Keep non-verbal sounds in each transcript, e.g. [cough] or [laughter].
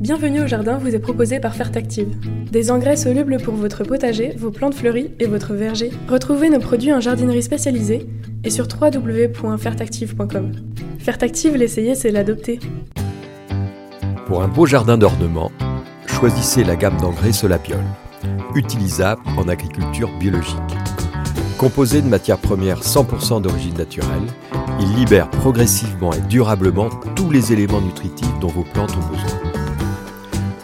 Bienvenue au jardin vous est proposé par Fertactive. Des engrais solubles pour votre potager, vos plantes fleuries et votre verger. Retrouvez nos produits en jardinerie spécialisée et sur www.fertactive.com. Fertactive, l'essayer, c'est l'adopter. Pour un beau jardin d'ornement, choisissez la gamme d'engrais Solapiol, utilisable en agriculture biologique. Composé de matières premières 100% d'origine naturelle, il libère progressivement et durablement tous les éléments nutritifs dont vos plantes ont besoin.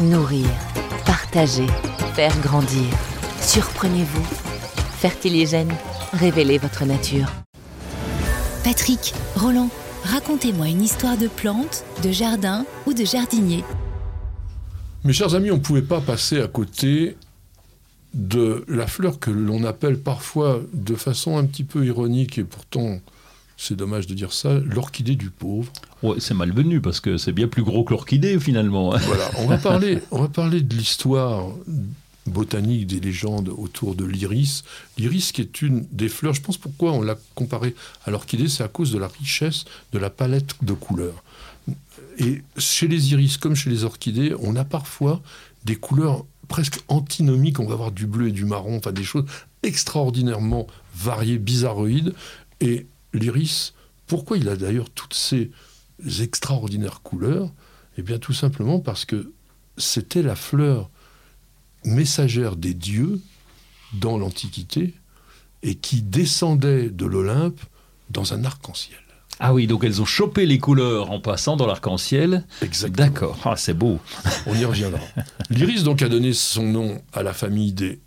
Nourrir, partager, faire grandir. Surprenez-vous. Fertiligène, révélez votre nature. Patrick, Roland, racontez-moi une histoire de plante, de jardin ou de jardinier. Mes chers amis, on ne pouvait pas passer à côté de la fleur que l'on appelle parfois de façon un petit peu ironique et pourtant c'est dommage de dire ça, l'orchidée du pauvre. Ouais, c'est malvenu parce que c'est bien plus gros que l'orchidée finalement. [laughs] Voilà, on va parler, on va parler de l'histoire botanique des légendes autour de l'iris. L'iris qui est une des fleurs, je pense pourquoi on l'a comparé à l'orchidée, c'est à cause de la richesse de la palette de couleurs. Et chez les iris comme chez les orchidées, on a parfois des couleurs presque antinomiques. On va avoir du bleu et du marron, enfin des choses extraordinairement variées, bizarroïdes. Et l'iris, pourquoi il a d'ailleurs toutes ces extraordinaires couleurs? Eh bien tout simplement parce que c'était la fleur messagère des dieux dans l'Antiquité et qui descendait de l'Olympe dans un arc-en-ciel. Ah oui, donc elles ont chopé les couleurs en passant dans l'arc-en-ciel. Exactement. D'accord, ah, c'est beau. On y reviendra. [laughs] L'iris donc a donné son nom à la famille des,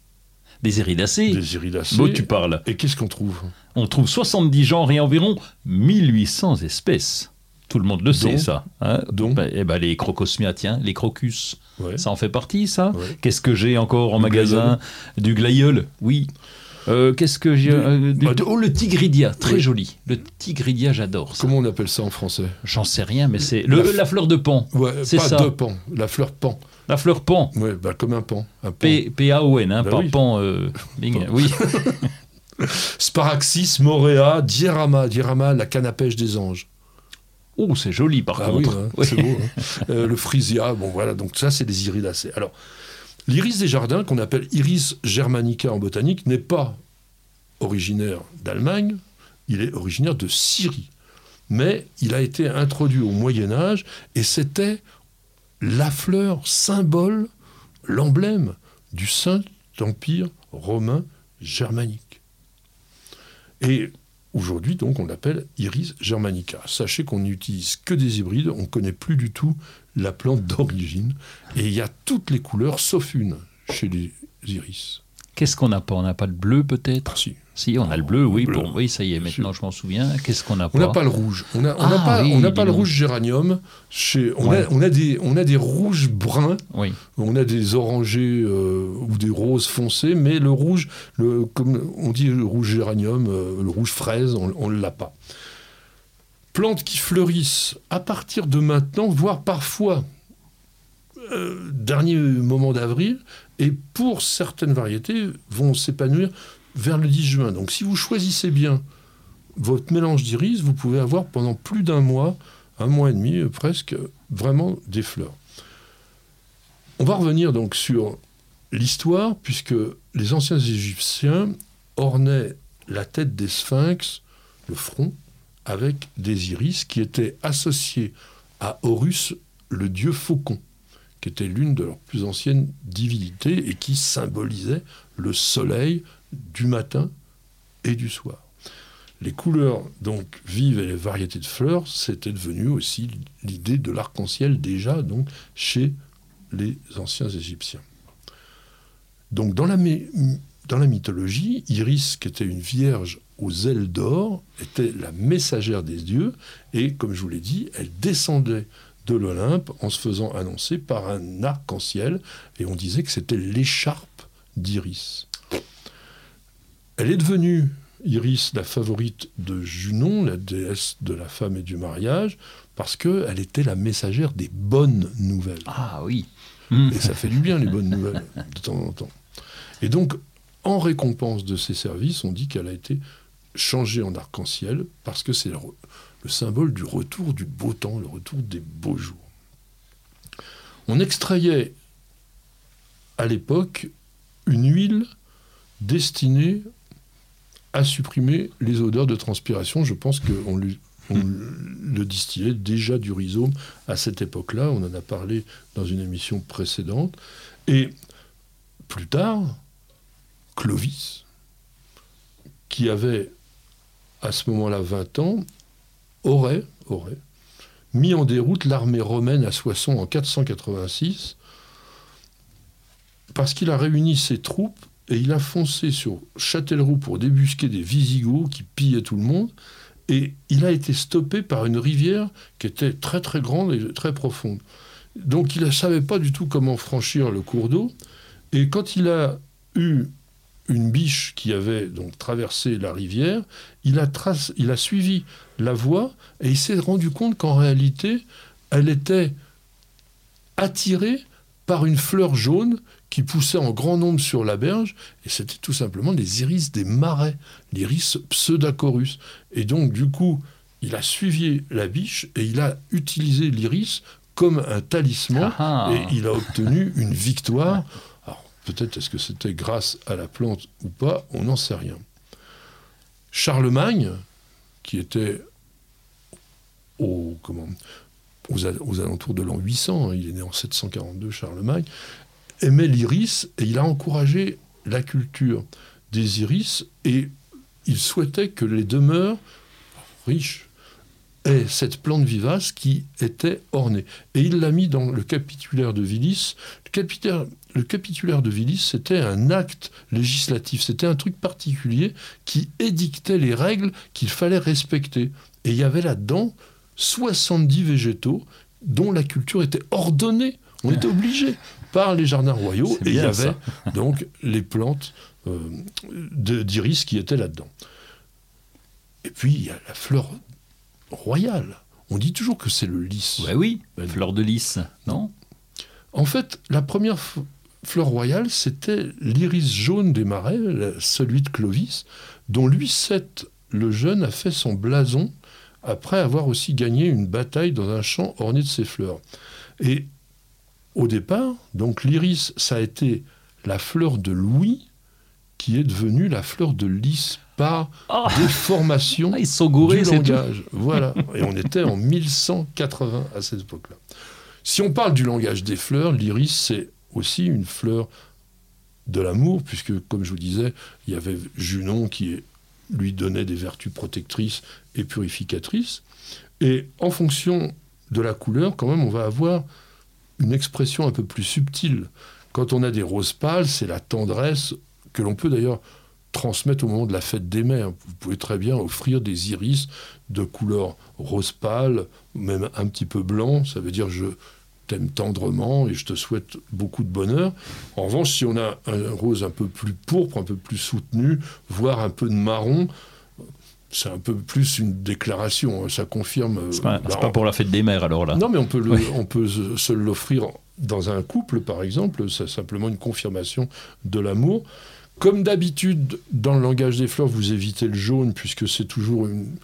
Des iridacées. des iridacées. Tu parles. Et qu'est-ce qu'on trouve? On trouve 70 genres et environ 1800 espèces. Tout le monde le sait, ça. hein? Dont Ben, eh ben, les crocosmia, tiens, les crocus. Ouais. Ça en fait partie, ça? Ouais. Qu'est-ce que j'ai encore en Du magasin? Du glaïeul, oui. Euh, Qu'est-ce que j'ai Du- euh, du- bah, Oh, le tigridia, très Oui. joli. Le tigridia, j'adore ça. Comment on appelle ça en français? J'en sais rien, mais c'est le- La la, fleur de pan. Ouais, C'est pas ça. de pan, la fleur pan. La fleur pan. Ouais, bah, comme un pan. Un pan. P- P-A-O-N, hein, Bah pas oui. pan. euh, bing. Pan. Oui. [laughs] Sparaxis, morea, diorama, diorama, la canne à pêche des anges. Oh, c'est joli par Ah oui, contre. hein, Oui. c'est beau. hein. Euh, le frisia, bon voilà, donc ça c'est des iridacées. Alors, l'iris des jardins, qu'on appelle iris germanica en botanique, n'est pas originaire d'Allemagne, il est originaire de Syrie. Mais il a été introduit au Moyen Âge et c'était la fleur symbole, l'emblème du Saint-Empire romain germanique. Et aujourd'hui, donc, on l'appelle Iris germanica. Sachez qu'on n'utilise que des hybrides, on ne connaît plus du tout la plante d'origine. Et il y a toutes les couleurs, sauf une, chez les iris. Qu'est-ce qu'on n'a pas? On n'a pas le bleu peut-être? Ah, si. Si, on a le bleu, oui. bleu. Pour... Oui, ça y est, Bien maintenant sûr. je m'en souviens. Qu'est-ce qu'on n'a pas On n'a pas? le rouge. On n'a Ah, pas, oui, on n'a dis pas le rouge géranium. Chez, on, Ouais. a, on, a des, on a des rouges bruns, Oui. on a des orangés euh, ou des roses foncés, mais le rouge, le, comme on dit le rouge géranium, euh, le rouge fraise, on ne l'a pas. Plantes qui fleurissent à partir de maintenant, voire parfois euh, dernier moment d'avril, et pour certaines variétés vont s'épanouir vers le 10 juin. Donc si vous choisissez bien votre mélange d'iris, vous pouvez avoir pendant plus d'un mois, un mois et demi presque, vraiment des fleurs. On va revenir donc sur l'histoire, puisque les anciens Égyptiens ornaient la tête des sphinx, le front, avec des iris qui étaient associés à Horus, le dieu faucon, qui était l'une de leurs plus anciennes divinités et qui symbolisait le soleil du matin et du soir. Les couleurs donc vives et les variétés de fleurs, c'était devenu aussi l'idée de l'arc-en-ciel déjà donc chez les anciens Égyptiens. Donc dans la, dans la mythologie, Iris, qui était une vierge aux ailes d'or, était la messagère des dieux, et comme je vous l'ai dit, elle descendait de l'Olympe en se faisant annoncer par un arc-en-ciel et on disait que c'était l'écharpe d'Iris. Elle est devenue, Iris, la favorite de Junon, la déesse de la femme et du mariage, parce qu'elle était la messagère des bonnes nouvelles. Ah oui. Et ça fait du bien, les bonnes nouvelles, de temps en temps. Et donc, en récompense de ses services, on dit qu'elle a été changée en arc-en-ciel parce que c'est le, le symbole du retour du beau temps, le retour des beaux jours. On extrayait à l'époque une huile destinée à supprimer les odeurs de transpiration. Je pense qu'on on le distillait déjà du rhizome à cette époque-là. On en a parlé dans une émission précédente. Et plus tard, Clovis, qui avait à ce moment-là 20 ans, aurait, mis en déroute l'armée romaine à Soissons en 486 parce qu'il a réuni ses troupes et il a foncé sur Châtellerault pour débusquer des Visigoths qui pillaient tout le monde. Et il a été stoppé par une rivière qui était très très grande et très profonde. Donc il ne savait pas du tout comment franchir le cours d'eau. Et quand il a eu une biche qui avait donc traversé la rivière, il a, trace- il a suivi la voie et il s'est rendu compte qu'en réalité, elle était attirée par une fleur jaune qui poussait en grand nombre sur la berge, et c'était tout simplement les iris des marais, l'iris pseudacorus. Et donc, du coup, il a suivi la biche et il a utilisé l'iris comme un talisman, Ah ah. et il a obtenu une victoire. Peut-être est-ce que c'était grâce à la plante ou pas, on n'en sait rien. Charlemagne, qui était aux alentours de l'an 800, hein, il est né en 742, Charlemagne, aimait l'iris et il a encouragé la culture des iris et il souhaitait que les demeures riches aient cette plante vivace qui était ornée. Et il l'a mis dans le capitulaire de Villis. Le capitulaire, le capitulaire de Villis, c'était un acte législatif, c'était un truc particulier qui édictait les règles qu'il fallait respecter. Et il y avait là-dedans 70 végétaux dont la culture était ordonnée. On était [laughs] obligé par les jardins royaux et il y avait donc les plantes euh, d'iris qui étaient là-dedans. Et puis il y a la fleur royale. On dit toujours que c'est le lys. Oui, Ben- fleur de lys, non? En fait, la première fleur royale, c'était l'iris jaune des marais, celui de Clovis, dont Louis VII le jeune a fait son blason après avoir aussi gagné une bataille dans un champ orné de ses fleurs. Et au départ, donc l'iris, ça a été la fleur de Louis qui est devenue la fleur de lys par Ah déformation Ah, Ils sont gourés, du langage. Voilà. [laughs] Et on était en 1180 à cette époque-là. Si on parle du langage des fleurs, l'iris, c'est aussi une fleur de l'amour, puisque, comme je vous disais, il y avait Junon qui lui donnait des vertus protectrices et purificatrices. Et en fonction de la couleur, quand même, on va avoir une expression un peu plus subtile. Quand on a des roses pâles, c'est la tendresse que l'on peut d'ailleurs transmettre au moment de la fête des mères. Vous pouvez très bien offrir des iris de couleur rose pâle, même un petit peu blanc. Ça veut dire je t'aime tendrement et je te souhaite beaucoup de bonheur. En revanche, si on a un rose un peu plus pourpre, un peu plus soutenu, voire un peu de marron, c'est un peu plus une déclaration. hein. Ça confirme. euh, C'est pas, bah, pas pour la fête des mères alors là. non, mais on peut, le- Oui. on peut se l'offrir dans un couple, par exemple. C'est simplement une confirmation de l'amour. Comme d'habitude, dans le langage des fleurs, vous évitez le jaune, puisque c'est toujours une,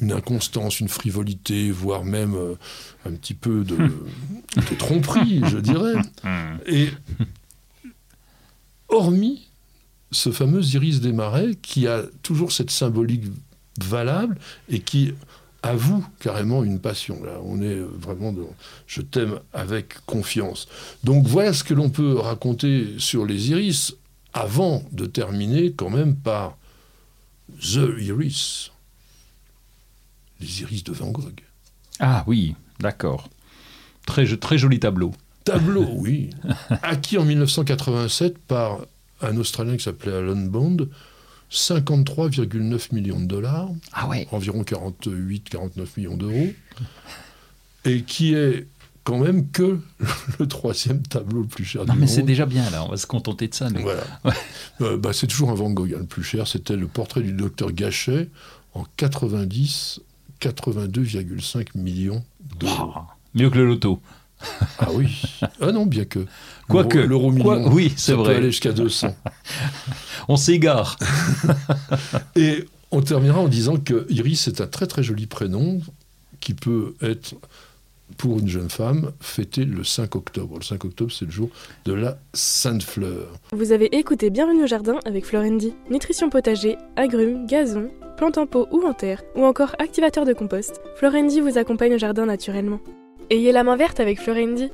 une inconstance, une frivolité, voire même euh, un petit peu de, [laughs] de tromperie, je dirais. Et hormis ce fameux iris des marais, qui a toujours cette symbolique valable et qui avoue carrément une passion. Là, on est vraiment dans je t'aime avec confiance. Donc voilà ce que l'on peut raconter sur les iris avant de terminer quand même par The Iris. Les iris de Van Gogh. Ah oui, d'accord. Très, jo- très joli tableau. Tableau, [laughs] oui. Acquis en 1987 par un Australien qui s'appelait Alan Bond. 53,9 millions de dollars. Ah ouais. environ 48-49 millions d'euros. et qui est quand même que le troisième tableau le plus cher Non, du mais c'est déjà bien, là. On va se contenter de ça. nous. Voilà. [laughs] Euh, bah, c'est toujours un Van Gogh hein, le plus cher. C'était le portrait du docteur Gachet en 90, 82,5 millions d'euros. Mieux que le loto. Ah oui. Ah non, bien que. Quoique. L'euro Quoi- million. oui, c'est ça peut vrai. aller jusqu'à 200. [laughs] On s'égare. [laughs] Et on terminera en disant que Iris est un très très joli prénom qui peut être pour une jeune femme fêté le 5 octobre. Le 5 octobre, c'est le jour de la Sainte Fleur. Vous avez écouté Bienvenue au jardin avec Florendi. Nutrition potager, agrumes, gazon, plantes en pot ou en terre, ou encore activateur de compost, Florendi vous accompagne au jardin naturellement. Ayez la main verte avec Florendi.